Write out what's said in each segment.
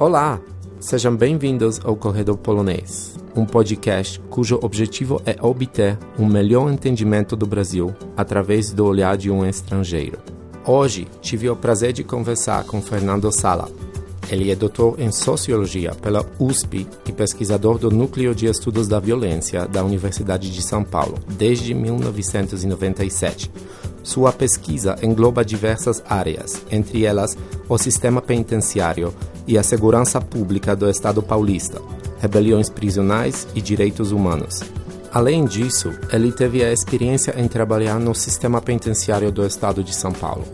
Olá, sejam bem-vindos ao Corredor Polonês, um podcast cujo objetivo é obter um melhor entendimento do Brasil através do olhar de um estrangeiro. Hoje tive o prazer de conversar com Fernando Sala. Ele é doutor em Sociologia pela USP e pesquisador do Núcleo de Estudos da Violência da Universidade de São Paulo desde 1997 sua pesquisa engloba diversas áreas, entre elas o sistema penitenciário e a segurança pública do Estado paulista, rebeliões prisionais e direitos humanos. Além disso, ele teve a experiência em trabalhar no sistema penitenciário do Estado de São Paulo.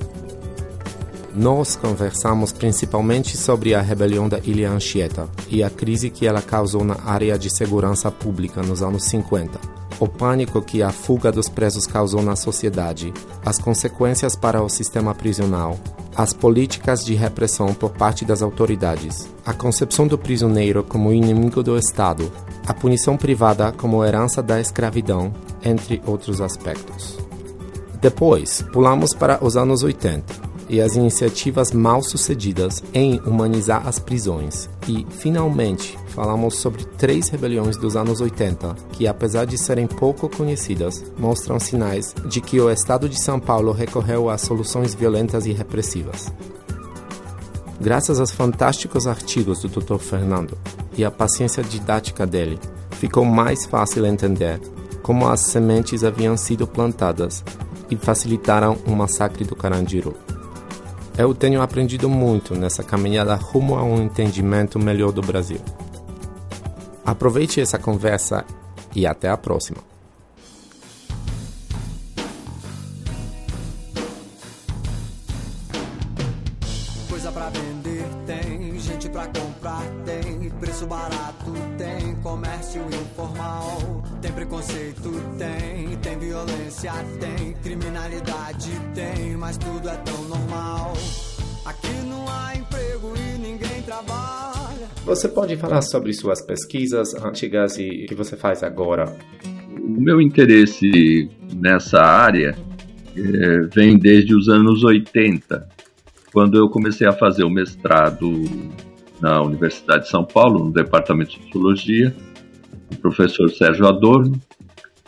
Nós conversamos principalmente sobre a rebelião da Ilha Anchieta e a crise que ela causou na área de segurança pública nos anos 50 o pânico que a fuga dos presos causou na sociedade, as consequências para o sistema prisional, as políticas de repressão por parte das autoridades, a concepção do prisioneiro como inimigo do Estado, a punição privada como herança da escravidão, entre outros aspectos. Depois, pulamos para os anos 80 e as iniciativas mal sucedidas em humanizar as prisões. E, finalmente, falamos sobre três rebeliões dos anos 80 que, apesar de serem pouco conhecidas, mostram sinais de que o Estado de São Paulo recorreu a soluções violentas e repressivas. Graças aos fantásticos artigos do Dr. Fernando e à paciência didática dele, ficou mais fácil entender como as sementes haviam sido plantadas e facilitaram o massacre do Carandiru. Eu tenho aprendido muito nessa caminhada rumo a um entendimento melhor do Brasil. Aproveite essa conversa e até a próxima. Você pode falar sobre suas pesquisas antigas e o que você faz agora? O meu interesse nessa área é, vem desde os anos 80, quando eu comecei a fazer o mestrado na Universidade de São Paulo, no Departamento de Sociologia, o professor Sérgio Adorno,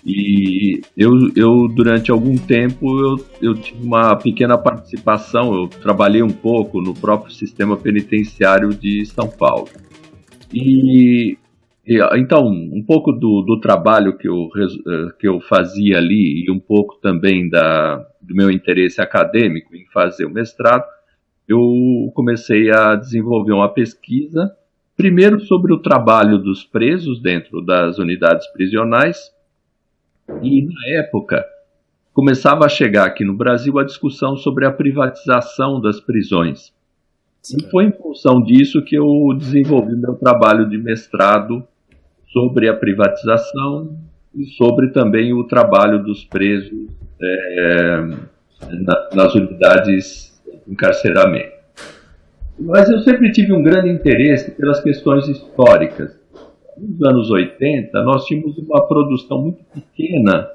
e eu, eu durante algum tempo, eu, eu tive uma pequena participação, eu trabalhei um pouco no próprio sistema penitenciário de São Paulo. E, e então, um pouco do, do trabalho que eu, que eu fazia ali e um pouco também da, do meu interesse acadêmico em fazer o mestrado, eu comecei a desenvolver uma pesquisa, primeiro sobre o trabalho dos presos dentro das unidades prisionais, e na época começava a chegar aqui no Brasil a discussão sobre a privatização das prisões. E foi em função disso que eu desenvolvi meu trabalho de mestrado sobre a privatização e sobre também o trabalho dos presos é, na, nas unidades de encarceramento. Mas eu sempre tive um grande interesse pelas questões históricas nos anos 80, nós tínhamos uma produção muito pequena,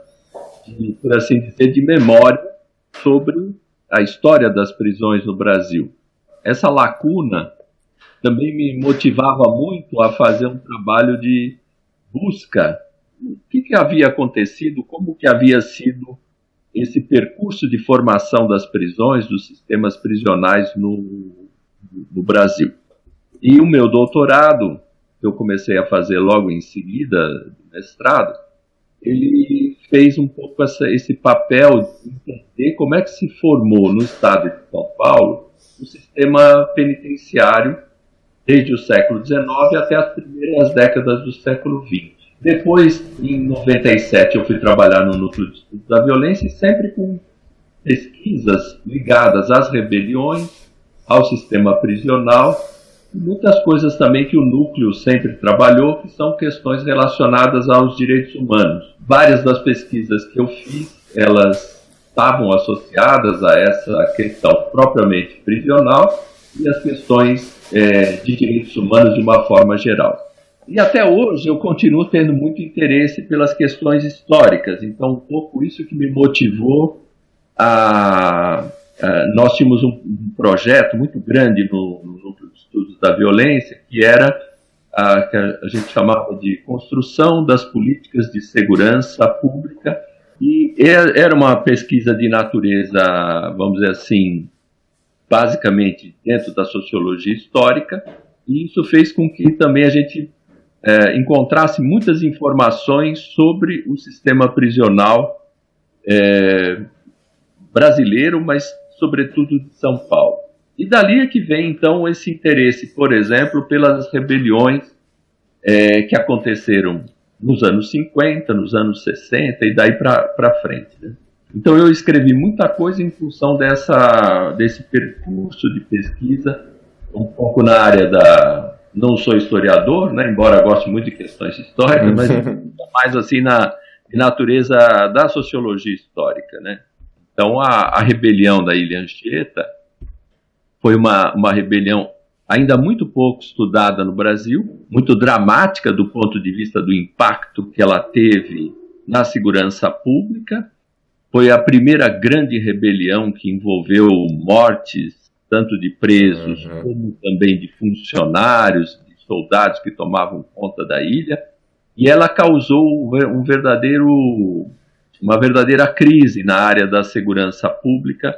de, por assim dizer, de memória sobre a história das prisões no Brasil. Essa lacuna também me motivava muito a fazer um trabalho de busca. O que, que havia acontecido, como que havia sido esse percurso de formação das prisões, dos sistemas prisionais no, no Brasil. E o meu doutorado que eu comecei a fazer logo em seguida do mestrado, ele fez um pouco essa, esse papel de entender como é que se formou no estado de São Paulo o sistema penitenciário desde o século XIX até as primeiras décadas do século XX. Depois, em 97, eu fui trabalhar no Núcleo de Estudos da Violência, sempre com pesquisas ligadas às rebeliões, ao sistema prisional muitas coisas também que o núcleo sempre trabalhou, que são questões relacionadas aos direitos humanos. Várias das pesquisas que eu fiz, elas estavam associadas a essa questão propriamente prisional e as questões é, de direitos humanos de uma forma geral. E até hoje eu continuo tendo muito interesse pelas questões históricas, então um pouco isso que me motivou a. a nós tínhamos um, um, projeto muito grande no, no Núcleo de Estudos da Violência, que era a, que a gente chamava de construção das políticas de segurança pública, e era uma pesquisa de natureza, vamos dizer assim, basicamente dentro da sociologia histórica, e isso fez com que também a gente é, encontrasse muitas informações sobre o sistema prisional é, brasileiro, mas sobretudo de São Paulo. E dali é que vem então esse interesse, por exemplo, pelas rebeliões é, que aconteceram nos anos 50, nos anos 60 e daí para frente. Né? Então eu escrevi muita coisa em função dessa, desse percurso de pesquisa, um pouco na área da, não sou historiador, né, embora goste muito de questões históricas, mas mais assim na natureza da sociologia histórica, né? Então a, a rebelião da Ilha Anchieta foi uma, uma rebelião ainda muito pouco estudada no Brasil, muito dramática do ponto de vista do impacto que ela teve na segurança pública. Foi a primeira grande rebelião que envolveu mortes tanto de presos uhum. como também de funcionários, de soldados que tomavam conta da ilha, e ela causou um verdadeiro, uma verdadeira crise na área da segurança pública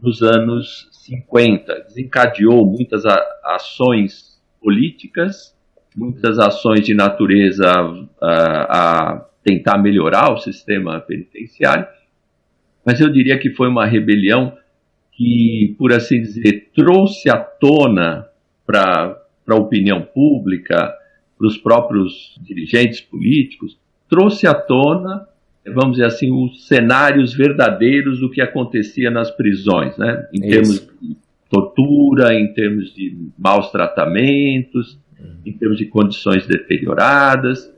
nos anos 50. Desencadeou muitas ações políticas, muitas ações de natureza a, a tentar melhorar o sistema penitenciário, mas eu diria que foi uma rebelião que, por assim dizer, trouxe à tona para a opinião pública, para os próprios dirigentes políticos, trouxe à tona, vamos dizer assim, os cenários verdadeiros do que acontecia nas prisões, né? em Isso. termos de tortura, em termos de maus tratamentos, em termos de condições deterioradas.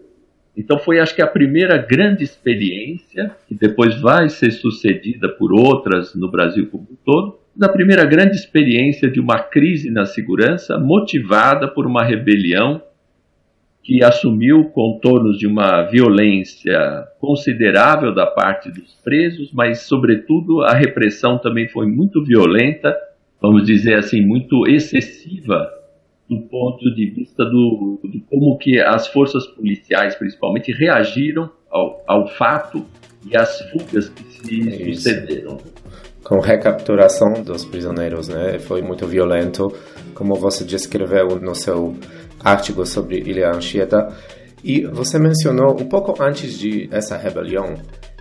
Então foi, acho que, a primeira grande experiência, que depois vai ser sucedida por outras no Brasil como um todo, a primeira grande experiência de uma crise na segurança motivada por uma rebelião que assumiu contornos de uma violência considerável da parte dos presos, mas, sobretudo, a repressão também foi muito violenta, vamos dizer assim, muito excessiva do ponto de vista do, de como que as forças policiais, principalmente, reagiram ao, ao fato e às fugas que se é sucederam. Com recapturação dos prisioneiros, né? Foi muito violento, como você descreveu no seu artigo sobre Ilha Anchieta. E você mencionou um pouco antes de essa rebelião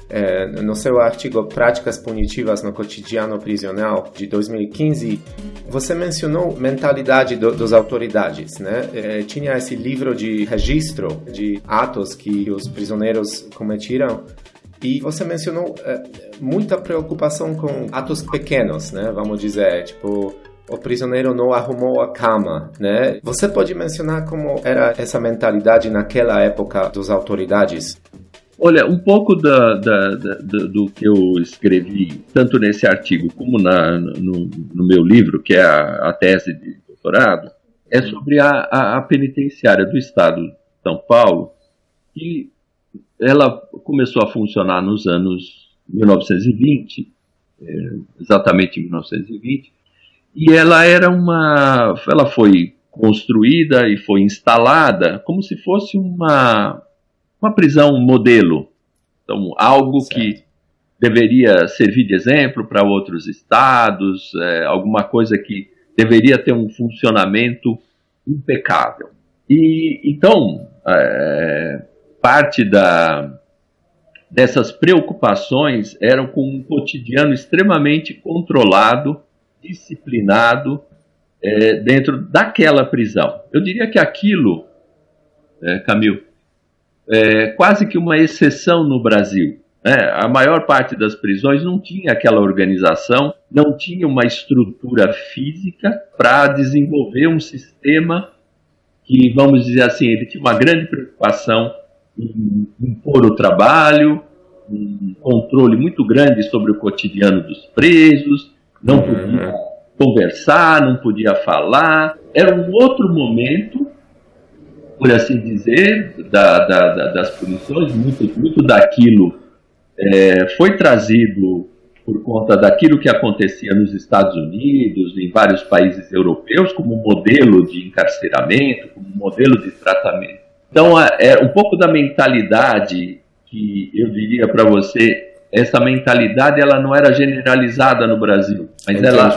é, no seu artigo Práticas Punitivas no Cotidiano Prisional de 2015, você mencionou mentalidade do, das autoridades, né? É, tinha esse livro de registro de atos que os prisioneiros cometeram e você mencionou é, muita preocupação com atos pequenos, né? Vamos dizer, tipo o prisioneiro não arrumou a cama, né? Você pode mencionar como era essa mentalidade naquela época das autoridades? Olha, um pouco da, da, da, do que eu escrevi, tanto nesse artigo como na, no, no, meu livro, que é a, a, tese de doutorado, é sobre a, a, a penitenciária do Estado de São Paulo, que ela começou a funcionar nos anos 1920, é, exatamente em 1920, e ela era uma, ela foi construída e foi instalada como se fosse uma uma prisão modelo. Então, algo certo. que deveria servir de exemplo para outros estados, é, alguma coisa que deveria ter um funcionamento impecável. E então, é, parte da, dessas preocupações eram com um cotidiano extremamente controlado, disciplinado é, dentro daquela prisão. Eu diria que aquilo, é, Camil, é, quase que uma exceção no Brasil. Né? A maior parte das prisões não tinha aquela organização, não tinha uma estrutura física para desenvolver um sistema que, vamos dizer assim, ele tinha uma grande preocupação em impor o trabalho, um controle muito grande sobre o cotidiano dos presos, não podia conversar, não podia falar. Era um outro momento por assim dizer, da, da, da, das punições, muito, muito daquilo é, foi trazido por conta daquilo que acontecia nos Estados Unidos, em vários países europeus, como modelo de encarceramento, como modelo de tratamento. Então, é um pouco da mentalidade que eu diria para você, essa mentalidade ela não era generalizada no Brasil, mas Entendi. ela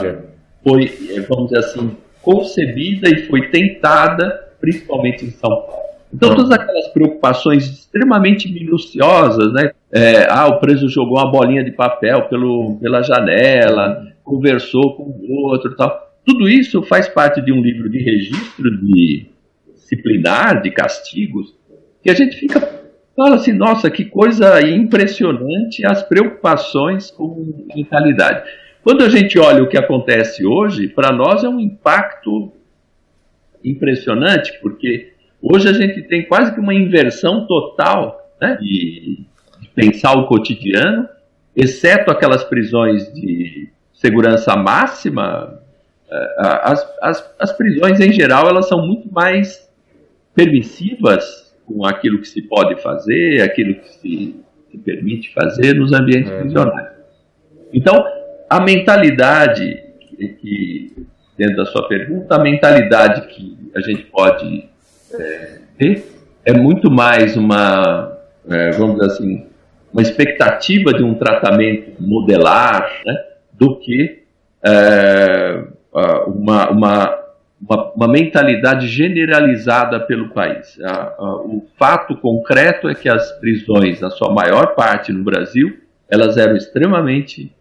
foi, vamos dizer assim, concebida e foi tentada, principalmente em São Paulo. Então, todas aquelas preocupações extremamente minuciosas, né? É, ah, o preso jogou uma bolinha de papel pelo, pela janela, conversou com o outro tal. Tudo isso faz parte de um livro de registro de disciplinar, de castigos, que a gente fica fala assim, nossa, que coisa impressionante as preocupações com mentalidade. Quando a gente olha o que acontece hoje, para nós é um impacto impressionante, porque Hoje a gente tem quase que uma inversão total né, de, de pensar o cotidiano, exceto aquelas prisões de segurança máxima, é, as, as, as, prisões em geral elas são muito mais permissivas com aquilo que se pode fazer, aquilo que se, se permite fazer nos ambientes é. prisionais. Então, a mentalidade que, dentro da sua pergunta, a mentalidade que a gente pode é, é muito mais uma, é, vamos dizer assim, uma expectativa de um tratamento modelar né, do que é, uma, uma, uma, uma, mentalidade generalizada pelo país. o fato concreto é que as prisões, na sua maior parte no Brasil, elas eram extremamente,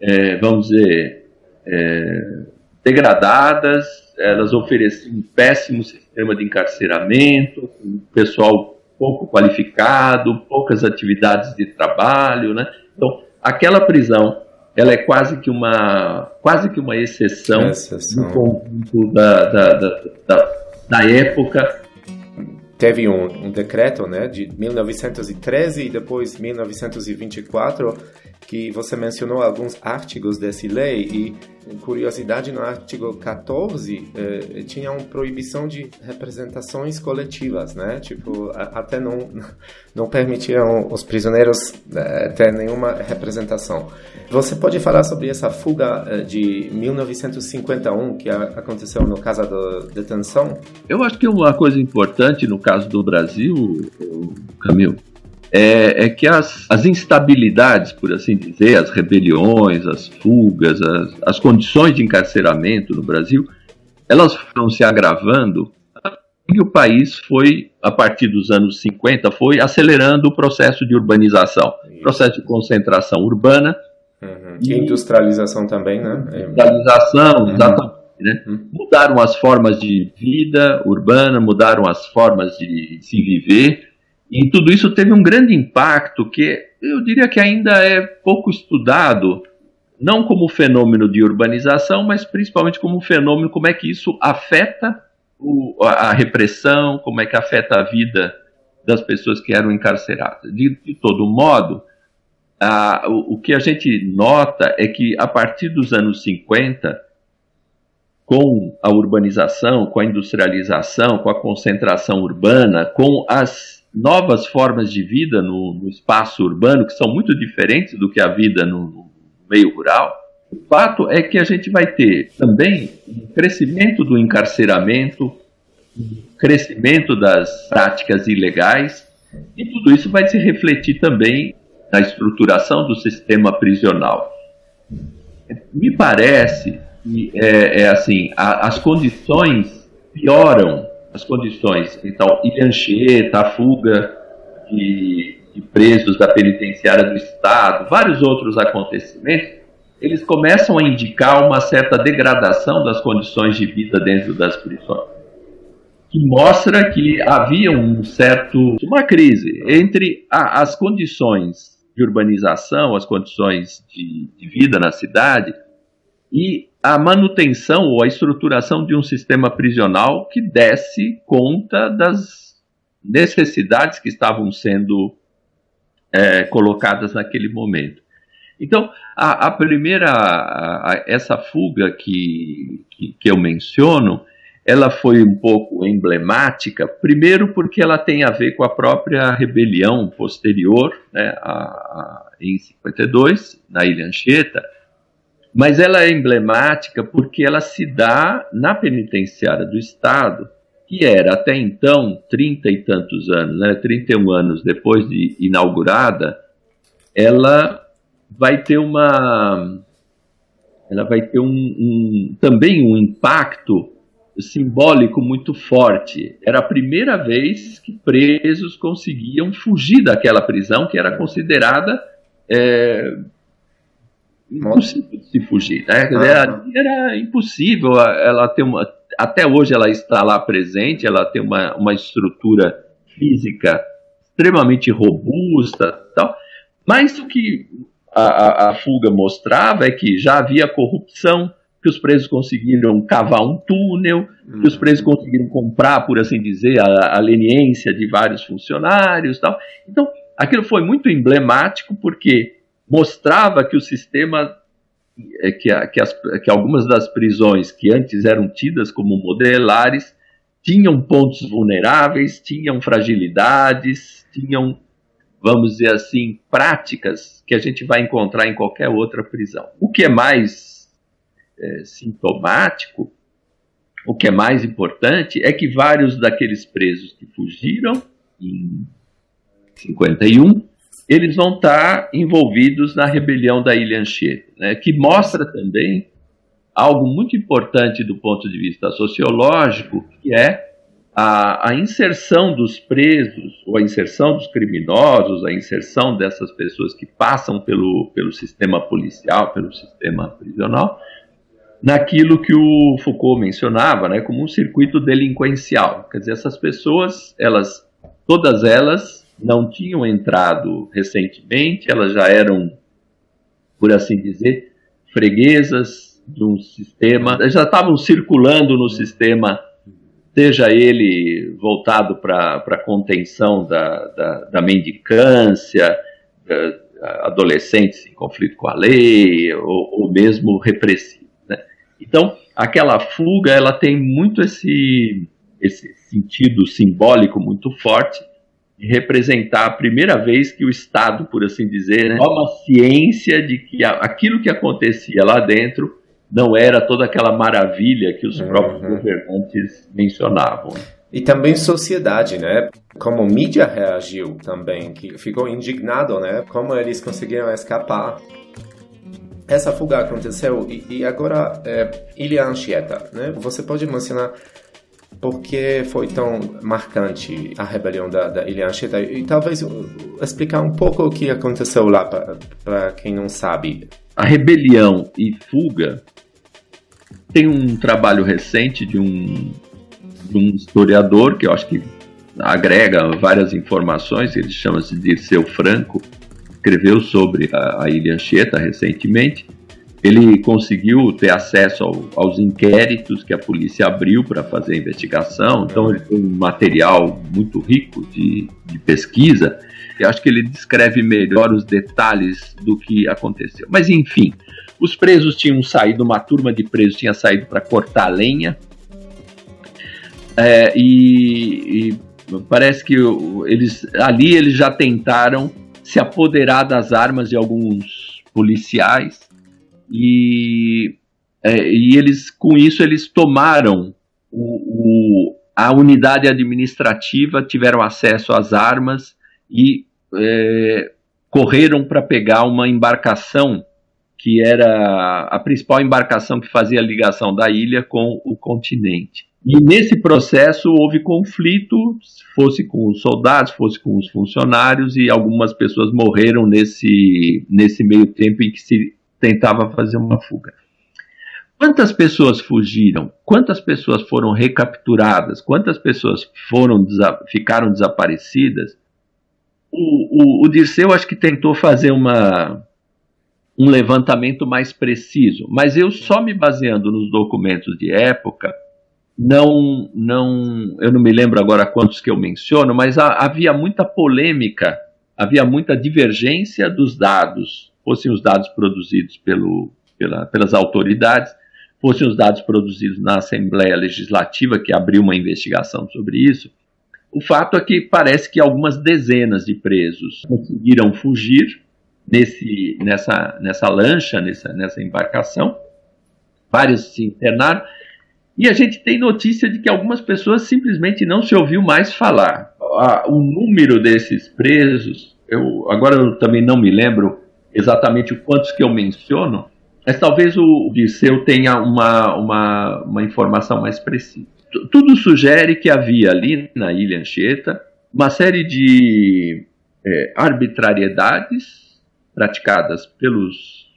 é, vamos dizer, é, degradadas, elas ofereciam um péssimo sistema de encarceramento, um pessoal pouco qualificado, poucas atividades de trabalho, né? Então, aquela prisão, ela é quase que uma, quase que uma exceção, exceção. no conjunto da, da, da, da, época teve um, um, decreto né, de 1913 e depois 1924 que você mencionou alguns artigos dessa lei e curiosidade no artigo 14 eh, tinha uma proibição de representações coletivas, né? Tipo, até não não permitiam os prisioneiros eh, ter nenhuma representação. Você pode falar sobre essa fuga eh, de 1951 que a, aconteceu no caso da detenção? Eu acho que uma coisa importante no caso do Brasil, Camilo, é, é que as, as, instabilidades, por assim dizer, as rebeliões, as fugas, as, as condições de encarceramento no Brasil, elas foram se agravando e o país foi, a partir dos anos 50, foi acelerando o processo de urbanização, processo de concentração urbana. Uhum. E industrialização também, né? Industrialização, uhum. exatamente. Né? Uhum. Mudaram as formas de vida urbana, mudaram as formas de se viver, e tudo isso teve um grande impacto que eu diria que ainda é pouco estudado, não como fenômeno de urbanização, mas principalmente como fenômeno, como é que isso afeta o, a repressão, como é que afeta a vida das pessoas que eram encarceradas. De, de todo modo, a, o, o que a gente nota é que a partir dos anos 50, com a urbanização, com a industrialização, com a concentração urbana, com as novas formas de vida no, no, espaço urbano que são muito diferentes do que a vida no, no meio rural. O fato é que a gente vai ter também um crescimento do encarceramento, um crescimento das práticas ilegais, e tudo isso vai se refletir também na estruturação do sistema prisional. Me parece que é, é assim, a, as condições pioram as condições. Então, Ilhancheta, a fuga de, de presos da penitenciária do Estado, vários outros acontecimentos, eles começam a indicar uma certa degradação das condições de vida dentro das prisões, que mostra que havia um certo uma crise entre a, as condições de urbanização, as condições de, de vida na cidade e a manutenção ou a estruturação de um sistema prisional que desse conta das necessidades que estavam sendo é, colocadas naquele momento. Então, a, a primeira, a, a, essa fuga que, que, que, eu menciono, ela foi um pouco emblemática, primeiro porque ela tem a ver com a própria rebelião posterior, né, a, a, em 52, na Ilha Anchieta, mas ela é emblemática porque ela se dá na penitenciária do Estado, que era até então, trinta e tantos anos, né, 31 anos depois de inaugurada, ela vai ter uma ela vai ter um, um, também um impacto simbólico muito forte. Era a primeira vez que presos conseguiam fugir daquela prisão que era considerada é, impossível de se fugir. Né? Era, era, impossível. Ela ter uma, até hoje ela está lá presente. Ela tem uma, uma estrutura física extremamente robusta, tal. Mas o que a, a, a fuga mostrava é que já havia corrupção que os presos conseguiram cavar um túnel, que os presos conseguiram comprar, por assim dizer, a, a leniência de vários funcionários tal. Então, aquilo foi muito emblemático porque mostrava que o sistema, é, que, que, as, que algumas das prisões que antes eram tidas como modelares, tinham pontos vulneráveis, tinham fragilidades, tinham, vamos dizer assim, práticas que a gente vai encontrar em qualquer outra prisão. O que é mais é, sintomático, o que é mais importante é que vários daqueles presos que fugiram em 51, eles vão estar envolvidos na rebelião da Ilha Anchieta, né, que mostra também algo muito importante do ponto de vista sociológico, que é a, a, inserção dos presos, ou a inserção dos criminosos, a inserção dessas pessoas que passam pelo, pelo sistema policial, pelo sistema prisional, naquilo que o Foucault mencionava, né, como um circuito delinquencial. Quer dizer, essas pessoas, elas, todas elas não tinham entrado recentemente, elas já eram, por assim dizer, freguesas de um sistema, já estavam circulando no sistema, seja ele voltado para a contenção da, da, da mendicância, adolescentes em conflito com a lei, ou, ou mesmo repressivo. Então, aquela fuga, ela tem muito esse, esse sentido simbólico muito forte representar a primeira vez que o Estado, por assim dizer, né, toma ciência de que aquilo que acontecia lá dentro não era toda aquela maravilha que os uhum. próprios governantes mencionavam. E também sociedade, né? Como mídia reagiu também, que ficou indignado, né? Como eles conseguiram escapar essa fuga aconteceu e, e agora é, Ilha Anchieta, né? Você pode mencionar por que foi tão marcante a rebelião da, da Ilha Anchieta e talvez explicar um pouco o que aconteceu lá para quem não sabe. A rebelião e fuga tem um trabalho recente de um, de um historiador que eu acho que agrega várias informações, ele chama-se Dirceu Franco, escreveu sobre a, a Ilha Anchieta recentemente. Ele conseguiu ter acesso ao, aos inquéritos que a polícia abriu para fazer a investigação, então ele tem um material muito rico de, de pesquisa. Eu acho que ele descreve melhor os detalhes do que aconteceu. Mas enfim, os presos tinham saído, uma turma de presos tinha saído para cortar lenha. É, e, e, parece que eles ali eles já tentaram se apoderar das armas de alguns policiais e, é, e eles com isso eles tomaram o, o, a unidade administrativa, tiveram acesso às armas e é, correram para pegar uma embarcação que era a principal embarcação que fazia a ligação da ilha com o continente. E nesse processo houve conflito, fosse com os soldados, fosse com os funcionários, e algumas pessoas morreram nesse, nesse meio tempo em que se tentava fazer uma fuga. Quantas pessoas fugiram? Quantas pessoas foram recapturadas? Quantas pessoas foram ficaram desaparecidas? O, o, o Dirceu acho que tentou fazer uma, um levantamento mais preciso, mas eu só me baseando nos documentos de época, não, não, eu não me lembro agora quantos que eu menciono, mas a, havia muita polêmica, havia muita divergência dos dados, fossem os dados produzidos pelo, pela, pelas autoridades, fossem os dados produzidos na Assembleia Legislativa, que abriu uma investigação sobre isso. O fato é que parece que algumas dezenas de presos conseguiram fugir nesse, nessa, nessa lancha, nessa, nessa embarcação. Vários se internaram. E a gente tem notícia de que algumas pessoas simplesmente não se ouviu mais falar. O número desses presos, eu, agora eu também não me lembro exatamente quantos que eu menciono, mas talvez o Disseu tenha uma, uma, uma informação mais precisa. Tudo sugere que havia ali na Ilha Anchieta uma série de é, arbitrariedades praticadas pelos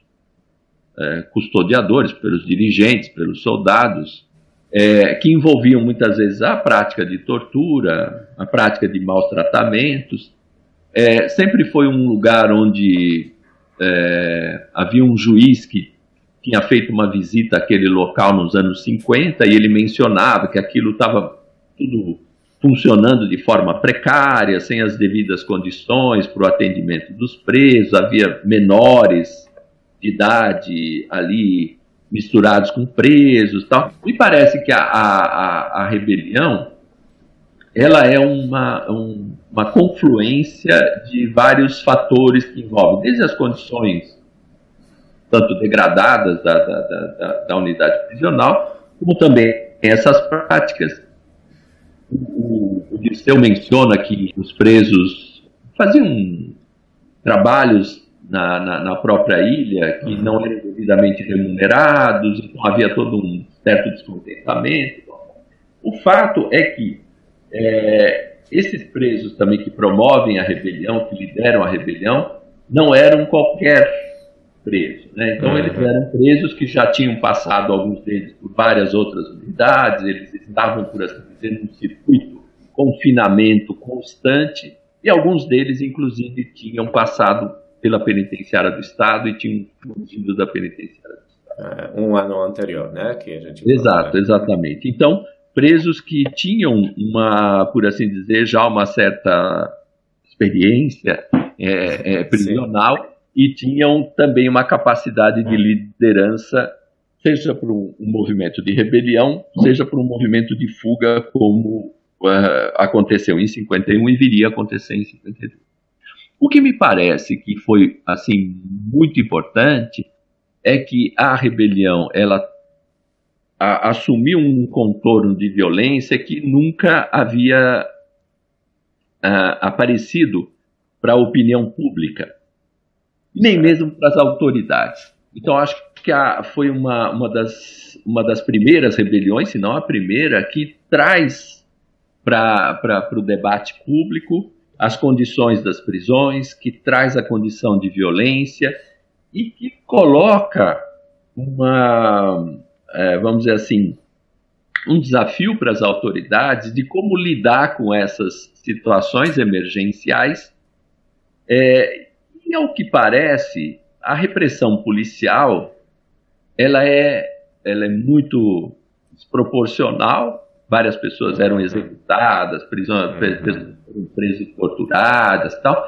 é, custodiadores, pelos dirigentes, pelos soldados, é, que envolviam muitas vezes a prática de tortura, a prática de maus tratamentos. É, sempre foi um lugar onde é, havia um juiz que tinha feito uma visita àquele local nos anos 50 e ele mencionava que aquilo estava tudo funcionando de forma precária, sem as devidas condições para o atendimento dos presos, havia menores de idade ali misturados com presos tal. Me parece que a, a, a rebelião ela é uma, um, uma confluência de vários fatores que envolvem, desde as condições tanto degradadas da, da, da, da unidade prisional, como também essas práticas. O, o Dirceu menciona que os presos faziam trabalhos na, na, na, própria ilha que não eram devidamente remunerados, então havia todo um certo descontentamento. O fato é que é, esses presos também que promovem a rebelião, que lideram a rebelião, não eram qualquer preso. Né? Então, uhum. eles eram presos que já tinham passado, alguns deles, por várias outras unidades, eles estavam, por assim dizer, num circuito de confinamento constante, e alguns deles, inclusive, tinham passado pela penitenciária do Estado e tinham fugido da penitenciária do Estado. É, um ano anterior, né? Que a gente Exato, exatamente. Então, presos que tinham uma, por assim dizer, já uma certa experiência é, é, prisional, Sim e tinham também uma capacidade de liderança, seja por um, um movimento de rebelião, seja por um movimento de fuga, como uh, aconteceu em 51 e viria a acontecer em 52. O que me parece que foi assim muito importante é que a rebelião ela a, assumiu um contorno de violência que nunca havia uh, aparecido para a opinião pública nem mesmo para as autoridades. Então, acho que a, foi uma, uma, das, uma das primeiras rebeliões, se não a primeira, que traz para o debate público as condições das prisões, que traz a condição de violência e que coloca uma, é, vamos dizer assim, um desafio para as autoridades de como lidar com essas situações emergenciais é, e ao que parece, a repressão policial ela é, ela é muito desproporcional. Várias pessoas eram executadas, prisões, uhum. presas e torturadas, tal.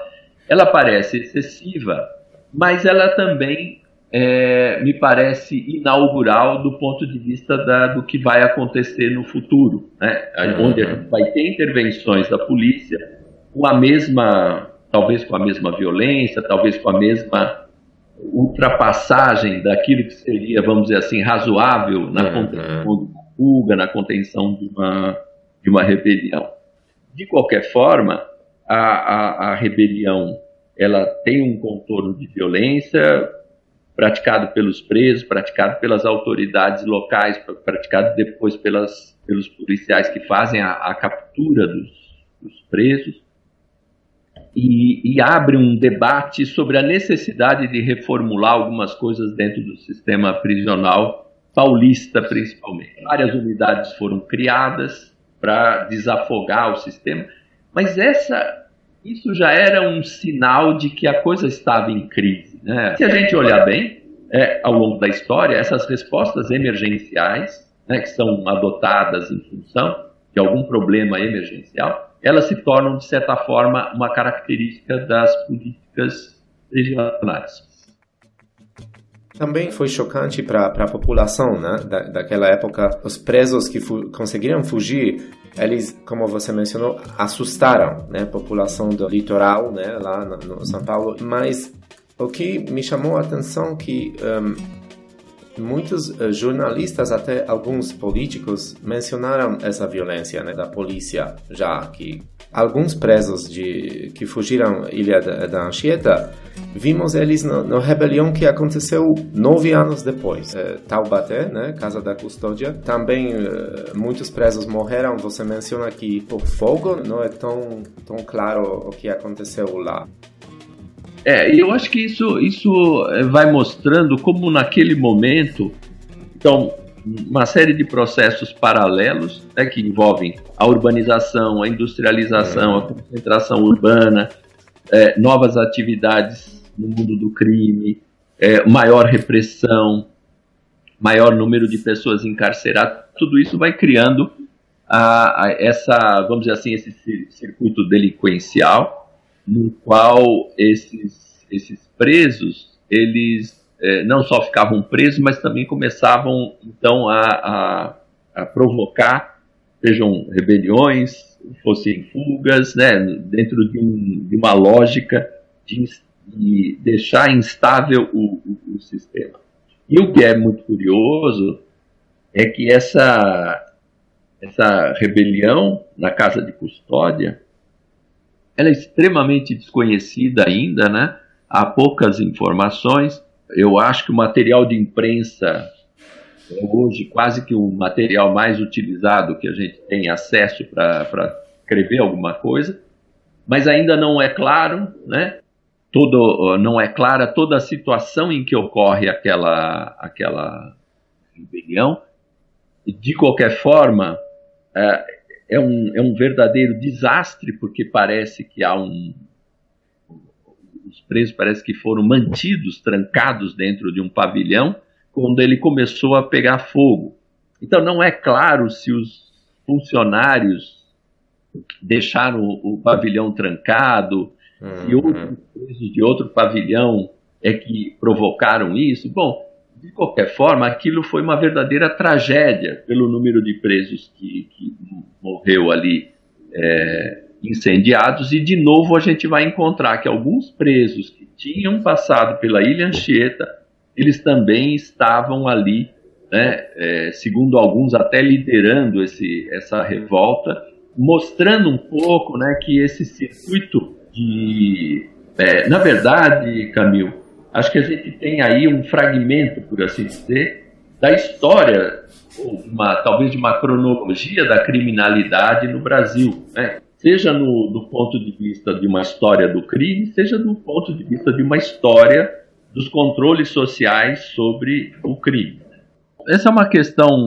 Ela parece excessiva, mas ela também é, me parece inaugural do ponto de vista da, do que vai acontecer no futuro, né? onde a gente vai ter intervenções da polícia com a mesma talvez com a mesma violência, talvez com a mesma ultrapassagem daquilo que seria, vamos dizer assim, razoável na uhum. contenção de uma fuga, na contenção de uma, de uma rebelião. De qualquer forma, a, a, a rebelião ela tem um contorno de violência praticado pelos presos, praticado pelas autoridades locais, praticado depois pelas, pelos policiais que fazem a, a captura dos, dos presos e, e, abre um debate sobre a necessidade de reformular algumas coisas dentro do sistema prisional paulista, principalmente. Várias unidades foram criadas para desafogar o sistema, mas essa, isso já era um sinal de que a coisa estava em crise. Né? Se a gente olhar bem, é, ao longo da história, essas respostas emergenciais, né, que são adotadas em função de algum problema emergencial, elas se tornam, de certa forma, uma característica das políticas regionais. Também foi chocante para a população, né? Da, daquela época, os presos que fu conseguiram fugir, eles, como você mencionou, assustaram, né? A população do litoral, né? Lá no, no São Paulo. Mas o que me chamou a atenção que um, muitos uh, jornalistas, até alguns políticos, mencionaram essa violência né, da polícia já que alguns presos de que fugiram ilha da, da Anchieta vimos eles na, rebelião que aconteceu nove anos depois. É, Taubaté né casa da custódia também é, muitos presos morreram. Você menciona que por fogo não é tão tão claro o que aconteceu lá é, eu acho que isso, isso é, vai mostrando como naquele momento, então, uma série de processos paralelos né, que envolvem a urbanização, a industrialização, a concentração urbana, é, novas atividades no mundo do crime, é, maior repressão, maior número de pessoas encarceradas, tudo isso vai criando a, a essa, vamos dizer assim, esse circuito delinquencial no qual esses, esses presos eles é, não só ficavam presos, mas também começavam então a, a, a provocar, sejam rebeliões, fossem fugas, né, dentro de, um, de uma lógica de, de, deixar instável o, o, o sistema. E o que é muito curioso é que essa, essa rebelião na casa de custódia ela é extremamente desconhecida ainda, né? Há poucas informações eu acho que o material de imprensa é hoje quase que o material mais utilizado que a gente tem acesso para escrever alguma coisa, mas ainda não é claro, né? Todo, não é clara toda a situação em que ocorre aquela, aquela rebelião. De qualquer forma, é, é, um, é um verdadeiro desastre, porque parece que há um, os presos parece que foram mantidos, trancados dentro de um pavilhão, quando ele começou a pegar fogo. Então não é claro se os funcionários deixaram o, pavilhão trancado, uhum. se outros presos de outro pavilhão é que provocaram isso. Bom, de qualquer forma, aquilo foi uma verdadeira tragédia pelo número de presos que, que morreu ali. É, incendiados, e de novo a gente vai encontrar que alguns presos que tinham passado pela Ilha Anchieta, eles também estavam ali, né, é, segundo alguns, até liderando esse, essa revolta, mostrando um pouco né, que esse circuito de. É, na verdade, Camil, acho que a gente tem aí um fragmento, por assim dizer, da história, ou uma, talvez de uma cronologia da criminalidade no Brasil. Né? seja no, do ponto de vista de uma história do crime, seja do ponto de vista de uma história dos controles sociais sobre o crime. Essa é uma questão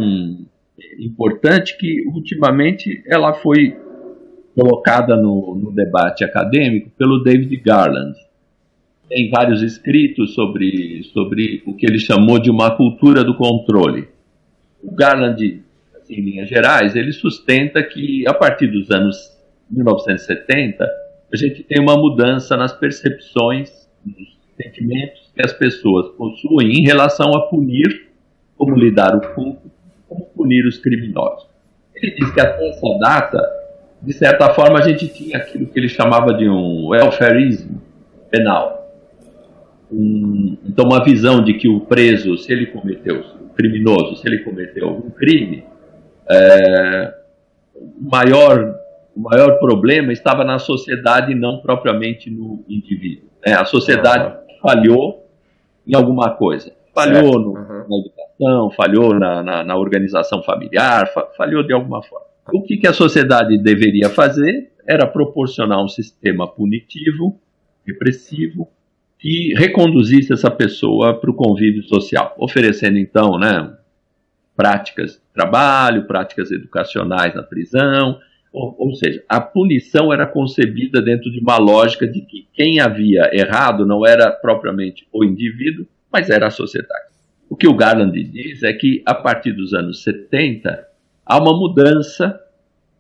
importante que ultimamente ela foi colocada no, no debate acadêmico pelo David Garland. Tem vários escritos sobre, sobre o que ele chamou de uma cultura do controle. O Garland, assim, em linhas gerais, ele sustenta que a partir dos anos 1970, a gente tem uma mudança nas percepções, nos sentimentos que as pessoas possuem em relação a punir, como lidar o pouco, como punir os criminosos. Ele diz que até essa data, de certa forma, a gente tinha aquilo que ele chamava de um welfareismo penal. Um, então, uma visão de que o preso, se ele cometeu, o criminoso, se ele cometeu um crime, é, maior o maior problema estava na sociedade e não propriamente no indivíduo. É, a sociedade uhum. falhou em alguma coisa. Falhou no, uhum. na educação, falhou na, na, na organização familiar, fa falhou de alguma forma. O que, que a sociedade deveria fazer era proporcionar um sistema punitivo, repressivo, que reconduzisse essa pessoa para o convívio social, oferecendo então né, práticas de trabalho, práticas educacionais na prisão, ou, ou, seja, a punição era concebida dentro de uma lógica de que quem havia errado não era propriamente o indivíduo, mas era a sociedade. O que o Garland diz é que, a partir dos anos 70, há uma mudança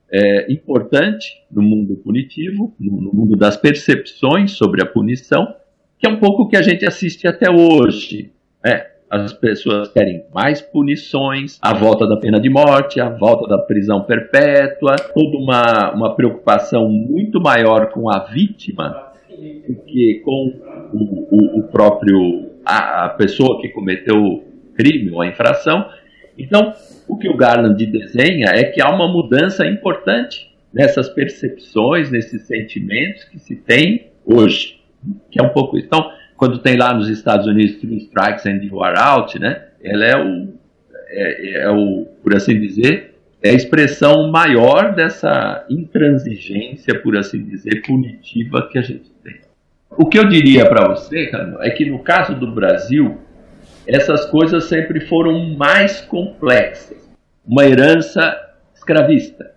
é, importante no mundo punitivo, no, no mundo das percepções sobre a punição, que é um pouco o que a gente assiste até hoje. É, as pessoas querem mais punições, a volta da pena de morte, a volta da prisão perpétua, toda uma, uma preocupação muito maior com a vítima do que com o, o, o próprio a, a, pessoa que cometeu o crime ou a infração. Então, o que o Garland desenha é que há uma mudança importante nessas percepções, nesses sentimentos que se tem hoje, é um pouco isso. Então, quando tem lá nos Estados Unidos Three Strikes and You Are Out, né? Ela é o, é, é o, por assim dizer, é a expressão maior dessa intransigência, por assim dizer, punitiva que a gente tem. O que eu diria para você, Cano, é que no caso do Brasil, essas coisas sempre foram mais complexas. Uma herança escravista,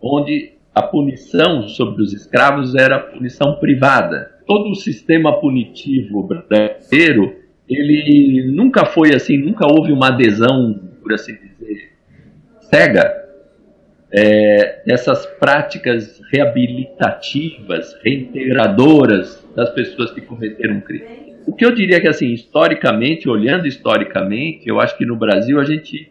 onde a punição sobre os escravos era punição privada todo o sistema punitivo brasileiro, ele nunca foi assim, nunca houve uma adesão, por assim dizer, cega é, dessas práticas reabilitativas, reintegradoras das pessoas que cometeram crime. O que eu diria que, assim, historicamente, olhando historicamente, eu acho que no Brasil a gente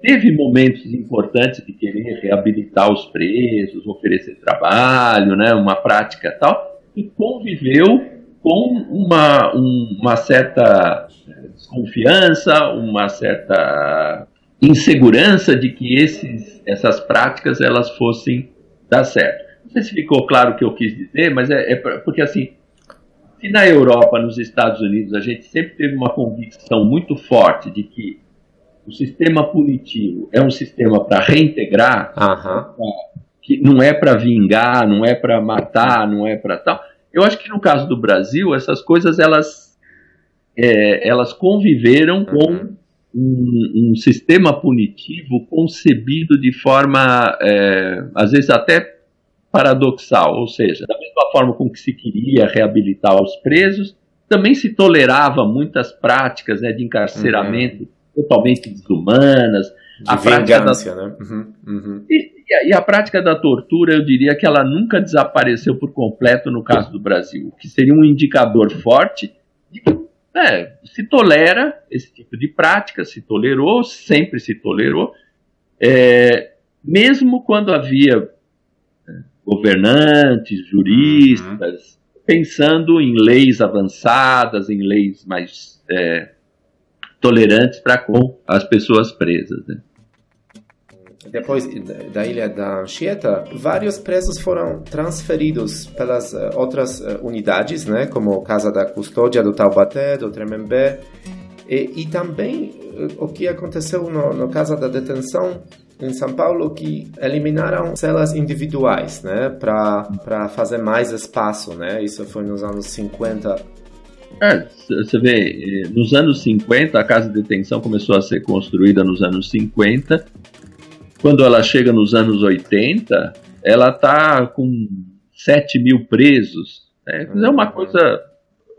teve momentos importantes de querer reabilitar os presos, oferecer trabalho, né, uma prática tal, e conviveu com uma, um, uma certa desconfiança, uma certa insegurança de que esses, essas práticas elas fossem dar certo. Não sei se ficou claro o que eu quis dizer, mas é, é porque assim, se na Europa, nos Estados Unidos, a gente sempre teve uma convicção muito forte de que o sistema punitivo é um sistema para reintegrar, que não é para vingar, não é para matar, não é para tal. Eu acho que no caso do Brasil, essas coisas elas, é, elas conviveram com uhum. um, um, sistema punitivo concebido de forma, é, às vezes até paradoxal, ou seja, da mesma forma com que se queria reabilitar os presos, também se tolerava muitas práticas né, de encarceramento uhum. Totalmente desumanas, de a vingança, da... né? Uhum, uhum. E, e, a, prática da tortura, eu diria que ela nunca desapareceu por completo no caso do Brasil, que seria um indicador forte de que é, se tolera esse tipo de prática, se tolerou, sempre se tolerou, é, mesmo quando havia é, governantes, juristas, uhum. pensando em leis avançadas, em leis mais é, tolerantes para com as pessoas presas. Né? Depois da ilha da Anchieta, vários presos foram transferidos pelas uh, outras uh, unidades, né, como Casa da Custódia do Taubaté, do Tremembé, e, e também uh, o que aconteceu no, no Casa da Detenção em São Paulo, que eliminaram celas individuais, né, para fazer mais espaço, né, isso foi nos anos 50 é, você vê, nos anos 50, a casa de detenção começou a ser construída nos anos 50 quando ela chega nos anos 80, ela está com 7 mil presos. Né? É uma uhum. coisa.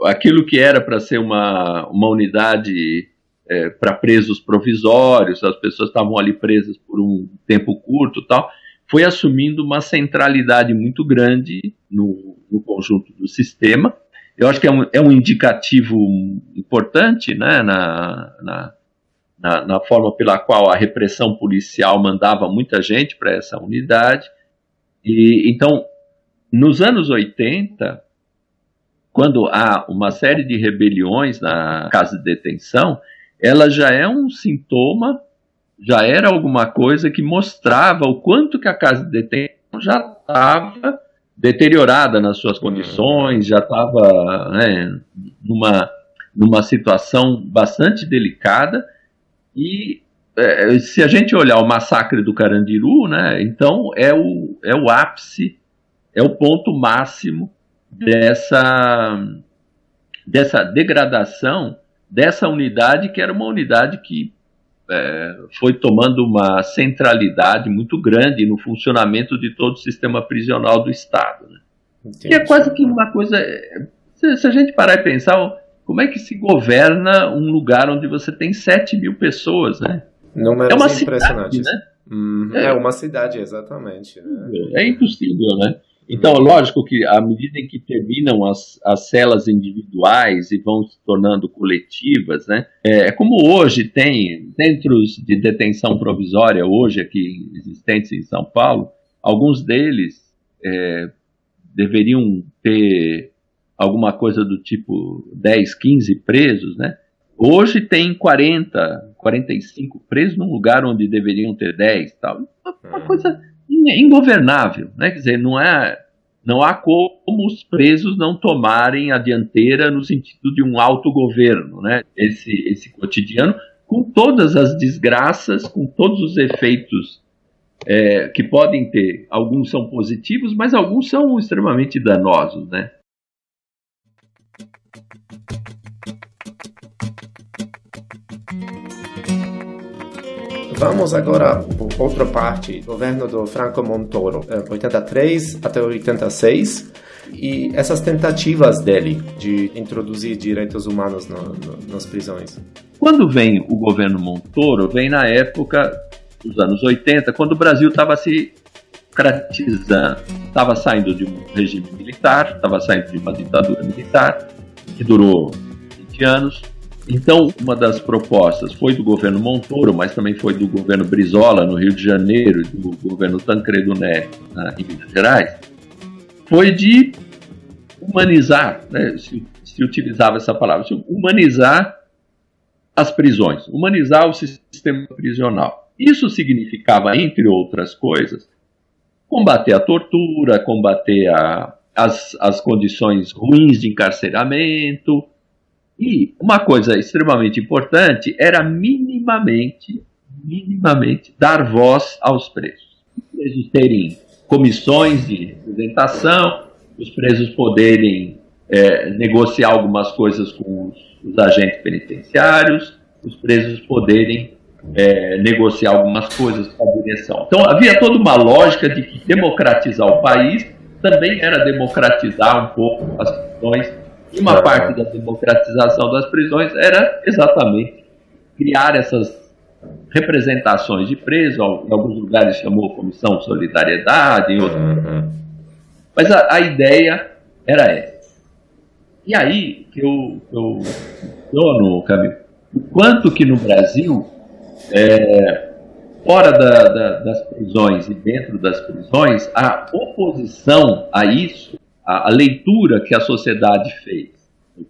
Aquilo que era para ser uma, uma unidade é, para presos provisórios, as pessoas estavam ali presas por um tempo curto tal, foi assumindo uma centralidade muito grande no, no conjunto do sistema. Eu acho que é um, é um indicativo importante né, na, na na, na forma pela qual a repressão policial mandava muita gente para essa unidade. E então, nos anos 80, quando há uma série de rebeliões na casa de detenção, ela já é um sintoma, já era alguma coisa que mostrava o quanto que a casa de detenção já estava deteriorada nas suas condições, já estava né, numa, numa situação bastante delicada. E é, se a gente olhar o massacre do Carandiru, né, então é o, é o ápice, é o ponto máximo dessa, dessa degradação dessa unidade, que era uma unidade que é, foi tomando uma centralidade muito grande no funcionamento de todo o sistema prisional do Estado. Né? E é quase que uma coisa. Se, se a gente parar e pensar, como é que se governa um lugar onde você tem 7 mil pessoas, né? Números é uma impressionante. Cidade, né? Uhum. É. é. uma cidade, exatamente. Né? É impossível, né? Então, lógico que à medida em que terminam as, as celas individuais e vão se tornando coletivas, né, é, é como hoje tem centros de detenção provisória, hoje aqui existentes em São Paulo, alguns deles é, deveriam ter alguma coisa do tipo 10, 15 presos, né? Hoje tem 40, 45 presos num lugar onde deveriam ter 10, tal. Uma, uma uhum. coisa ingovernável, né? Quer dizer, não é não há como os presos não tomarem a dianteira no sentido de um autogoverno, né? Esse esse cotidiano com todas as desgraças, com todos os efeitos é, que podem ter. Alguns são positivos, mas alguns são extremamente danosos, né? Vamos agora para outra parte, governo do Franco Montoro, 83 é, até 86, e essas tentativas dele de introduzir direitos humanos no, no, nas prisões. Quando vem o governo Montoro, vem na época dos anos 80, quando o Brasil estava se cratizando, estava saindo de um regime militar, estava saindo de uma ditadura militar, que durou 20 anos, então, uma das propostas foi do governo Montoro, mas também foi do governo Brizola, no Rio de Janeiro, e do governo Tancredo Neto, em Minas Gerais, foi de humanizar, né, se, se utilizava essa palavra, humanizar as prisões, humanizar o sistema prisional. Isso significava, entre outras coisas, combater a tortura, combater a, as, as condições ruins de encarceramento, e uma coisa extremamente importante era minimamente, minimamente dar voz aos presos. Os presos terem comissões de representação, os presos poderem é, negociar algumas coisas com os, os, agentes penitenciários, os presos poderem é, negociar algumas coisas com a direção. Então havia toda uma lógica de que democratizar o país também era democratizar um pouco as questões e uma parte da democratização das prisões era exatamente criar essas representações de presos, em alguns lugares chamou Comissão Solidariedade, em outros. Uhum. Mas a, a, ideia era essa. E aí que eu, eu questiono, Camilo, o quanto que no Brasil, é, fora da, da, das prisões e dentro das prisões, a oposição a isso a, a leitura que a sociedade fez,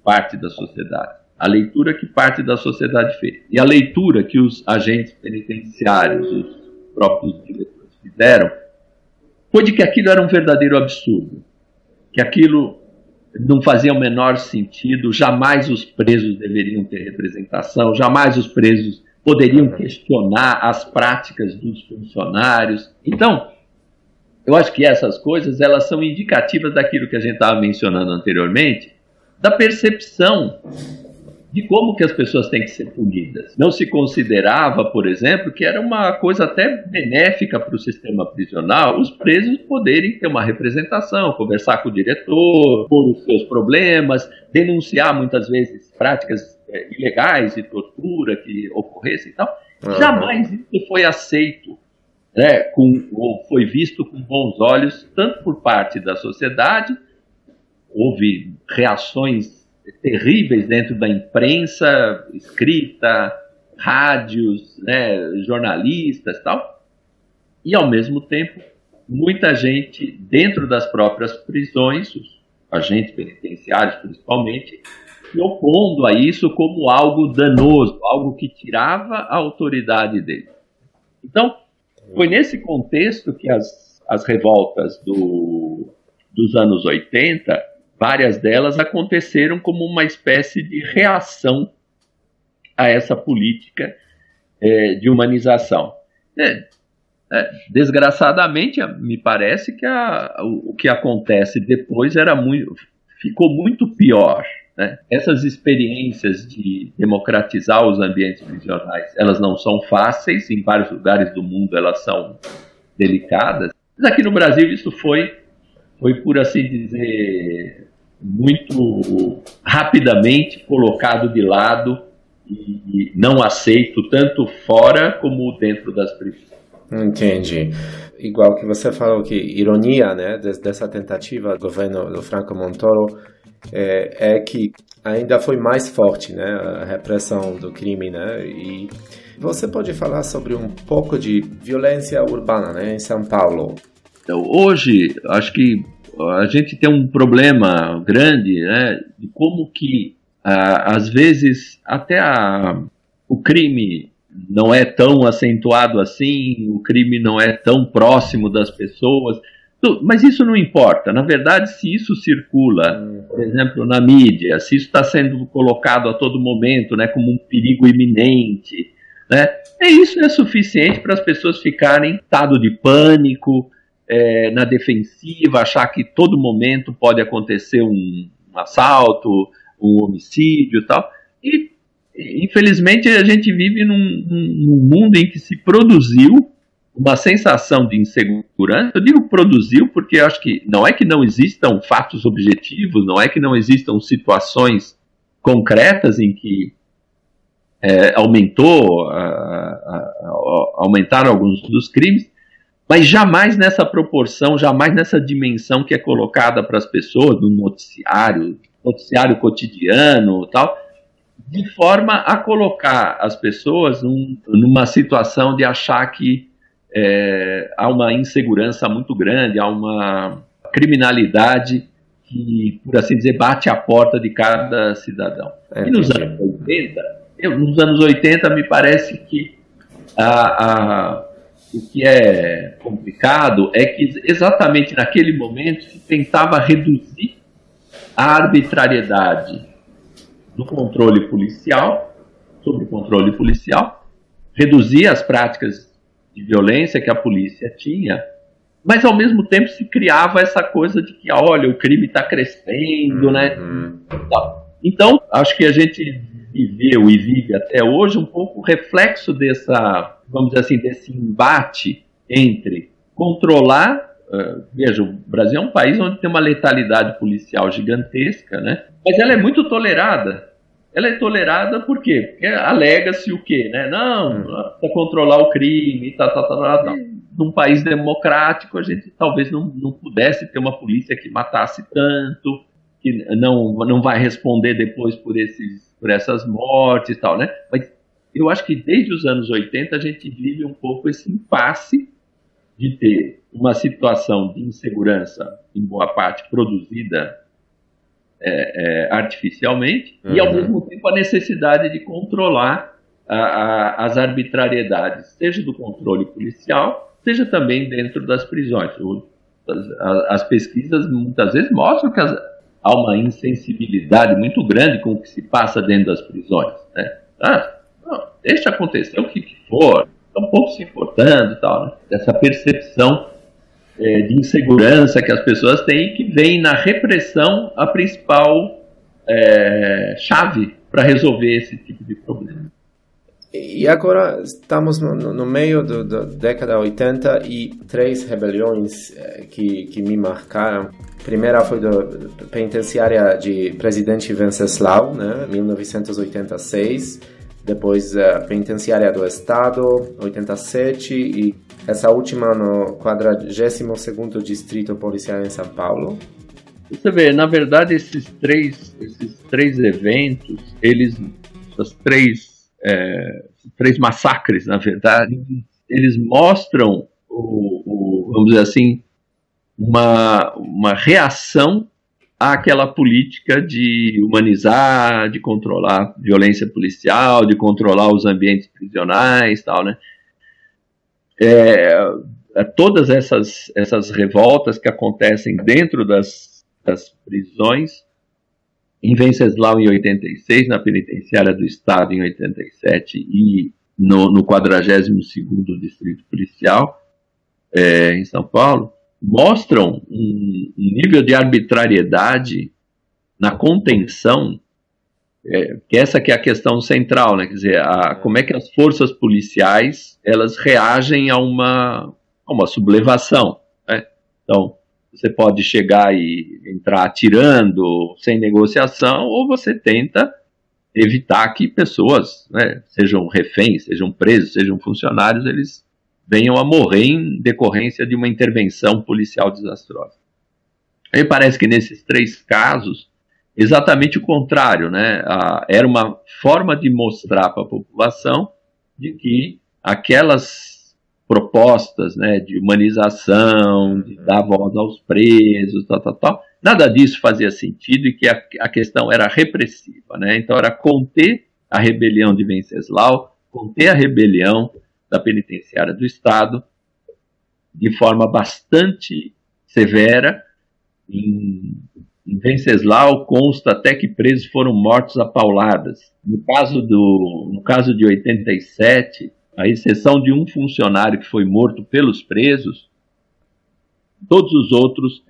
parte da sociedade, a leitura que parte da sociedade fez, e a leitura que os agentes penitenciários, os próprios diretores fizeram, foi de que aquilo era um verdadeiro absurdo, que aquilo não fazia o menor sentido, jamais os presos deveriam ter representação, jamais os presos poderiam questionar as práticas dos funcionários. Então, eu acho que essas coisas elas são indicativas daquilo que a gente estava mencionando anteriormente, da percepção de como que as pessoas têm que ser punidas. Não se considerava, por exemplo, que era uma coisa até benéfica para o sistema prisional os presos poderem ter uma representação, conversar com o diretor, pôr os seus problemas, denunciar muitas vezes práticas é, ilegais de tortura que ocorressem e tal. Uhum. Jamais isso foi aceito né, com, ou foi visto com bons olhos, tanto por parte da sociedade, houve reações terríveis dentro da imprensa escrita, rádios, né, jornalistas tal, e ao mesmo tempo muita gente dentro das próprias prisões, os agentes penitenciários principalmente, se opondo a isso como algo danoso, algo que tirava a autoridade dele. Então, foi nesse contexto que as, as revoltas do, dos anos 80, várias delas aconteceram como uma espécie de reação a essa política é, de humanização. É, é, desgraçadamente, me parece que a, o, o que acontece depois era muito, ficou muito pior. Né? Essas experiências de democratizar os ambientes prisionais, elas não são fáceis, em vários lugares do mundo elas são delicadas, mas aqui no Brasil isso foi, foi por assim dizer, muito rapidamente colocado de lado e não aceito tanto fora como dentro das prisões. Entendi. Igual que você falou que ironia, né, dessa tentativa do governo do Franco Montoro é, é que ainda foi mais forte, né, a repressão do crime, né, e você pode falar sobre um pouco de violência urbana, né, em São Paulo. Então, hoje, acho que a gente tem um problema grande, né, de como que às vezes até a, o crime não é tão acentuado assim, o crime não é tão próximo das pessoas. Mas isso não importa. Na verdade, se isso circula, por exemplo, na mídia, se isso está sendo colocado a todo momento né, como um perigo iminente, né, é isso é suficiente para as pessoas ficarem em estado de pânico, é, na defensiva, achar que todo momento pode acontecer um, um assalto, um homicídio tal. E infelizmente a gente vive num, num, mundo em que se produziu uma sensação de insegurança. Eu digo produziu porque acho que não é que não existam fatos objetivos, não é que não existam situações concretas em que é, aumentou, aumentaram alguns dos crimes, mas jamais nessa proporção, jamais nessa dimensão que é colocada para as pessoas no noticiário, noticiário cotidiano, tal de forma a colocar as pessoas num, numa situação de achar que é, há uma insegurança muito grande, há uma criminalidade que, por assim dizer, bate a porta de cada cidadão. É, e nos anos 80, eu, nos anos 80 me parece que a, a, o que é complicado é que exatamente naquele momento se tentava reduzir a arbitrariedade do controle policial, sobre o controle policial, reduzir as práticas de violência que a polícia tinha, mas ao mesmo tempo se criava essa coisa de que, olha, o crime está crescendo, né? uhum. né? Então, acho que a gente viveu e vive até hoje um pouco reflexo dessa, vamos dizer assim, desse embate entre controlar Uh, veja, o Brasil é um país onde tem uma letalidade policial gigantesca, né? Mas ela é muito tolerada. Ela é tolerada por quê? Porque alega-se o quê, né? Não, para controlar o crime, tal, tal, tal, tal. Num país democrático, a gente talvez não, não pudesse ter uma polícia que matasse tanto, que não, não vai responder depois por, esses, por essas mortes e tal, né? Mas eu acho que desde os anos 80 a gente vive um pouco esse impasse de ter uma situação de insegurança, em boa parte produzida é, é, artificialmente, uhum. e ao mesmo tempo a necessidade de controlar a, a, as arbitrariedades, seja do controle policial, seja também dentro das prisões. O, as, as, pesquisas muitas vezes mostram que as, há uma insensibilidade muito grande com o que se passa dentro das prisões. Né? Ah, não, deixa acontecer o que for, estão um pouco se importando tal, né? Essa percepção é, de insegurança que as pessoas têm que vem na repressão a principal é, chave para resolver esse tipo de problema. E agora estamos no, no meio da década 80 e três rebeliões é, que, que me marcaram. A primeira foi da penitenciária de presidente Venceslau, né, 1986 depois a uh, penitenciária do Estado, 87, e essa última no 42º Distrito Policial em São Paulo. Você vê, na verdade, esses três, esses três eventos, eles, essas três, é, três massacres, na verdade, eles mostram, o, o, vamos dizer assim, uma, uma reação àquela política de humanizar, de controlar violência policial, de controlar os ambientes prisionais, tal, né? É, é, todas essas, essas revoltas que acontecem dentro das, das prisões, em Venceslau em 86, na penitenciária do Estado em 87 e no, no 42º Distrito Policial, é, em São Paulo, mostram um, nível de arbitrariedade na contenção, é, que essa que é a questão central, né? Quer dizer, a, como é que as forças policiais elas reagem a uma, a uma sublevação, né? Então, você pode chegar e entrar atirando sem negociação, ou você tenta evitar que pessoas, né, sejam reféns, sejam presos, sejam funcionários, eles venham a morrer em decorrência de uma intervenção policial desastrosa. Aí parece que nesses três casos, exatamente o contrário, né? era uma forma de mostrar para a população de que aquelas propostas né, de humanização, de dar voz aos presos, tal, tal, tal, nada disso fazia sentido e que a, a questão era repressiva. Né? Então era conter a rebelião de Venceslau, conter a rebelião da penitenciária do Estado de forma bastante severa. Em, em Venceslau consta até que presos foram mortos a pauladas. No caso, do, no caso de 87, a exceção de um funcionário que foi morto pelos presos, todos os outros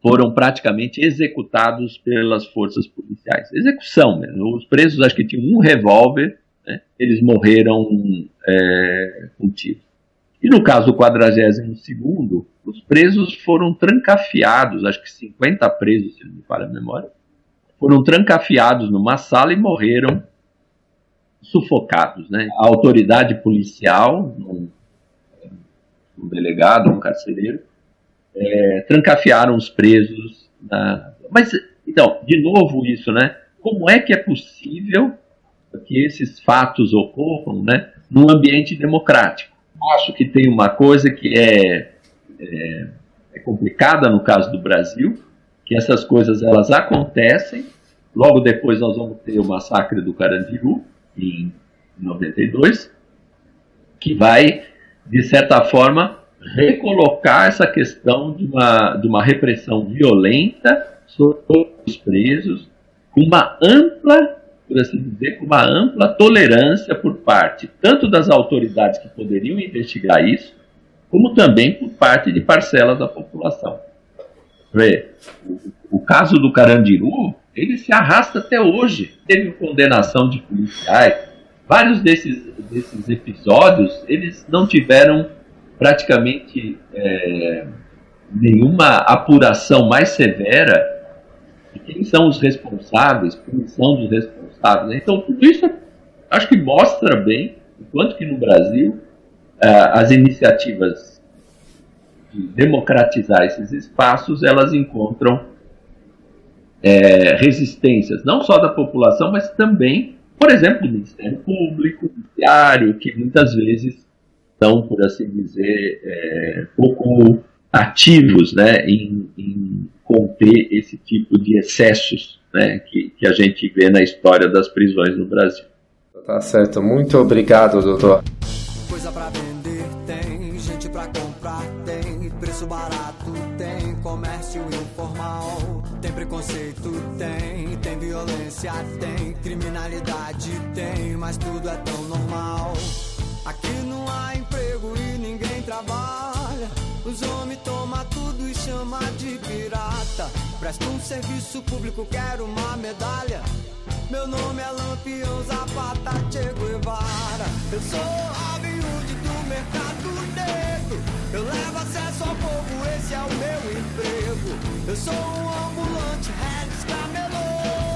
foram praticamente executados pelas forças policiais. Execução mesmo. Os presos acho que tinham um revólver né, eles morreram é, com tiro. E no caso do 42, os presos foram trancafiados, acho que 50 presos, se não me falha a memória, foram trancafiados numa sala e morreram sufocados. Né? A autoridade policial, um, um delegado, um carcereiro, é, trancafiaram os presos. Na... Mas, então, de novo isso, né? Como é que é possível que esses fatos ocorram né, num ambiente democrático. Acho que tem uma coisa que é, é, é complicada no caso do Brasil, que essas coisas elas acontecem. Logo depois nós vamos ter o massacre do Carandiru, em 92, que vai, de certa forma, recolocar essa questão de uma, de uma repressão violenta sobre os presos, uma ampla por assim dizer, com uma ampla tolerância por parte tanto das autoridades que poderiam investigar isso, como também por parte de parcelas da população. O, o caso do Carandiru, ele se arrasta até hoje. Teve condenação de policiais. Vários desses, desses episódios, eles não tiveram praticamente é, nenhuma apuração mais severa de quem são os responsáveis, punição dos responsáveis Né? Então, tudo isso acho que mostra bem, enquanto que no Brasil eh, as iniciativas de democratizar esses espaços, elas encontram é, resistências, não só da população, mas também, por exemplo, do Ministério Público, do Judiciário, que muitas vezes são, por assim dizer, é, pouco ativos né, em, em conter esse tipo de excessos né, que, que a gente vê na história das prisões no Brasil. Tá certo, muito obrigado, doutor. Coisa pra vender tem, gente pra comprar tem, preço barato tem, comércio informal, tem preconceito tem, tem violência tem, criminalidade tem, mas tudo é tão normal. Aqui não há emprego e ninguém trabalha, os homens tomam tudo e chama de pirata. Presto um serviço público, quero uma medalha. Meu nome é Lampião Zapata Che Guevara. Eu sou a viúde do mercado negro. Eu levo acesso ao povo, esse é o meu emprego. Eu sou um ambulante, Regis Camelô.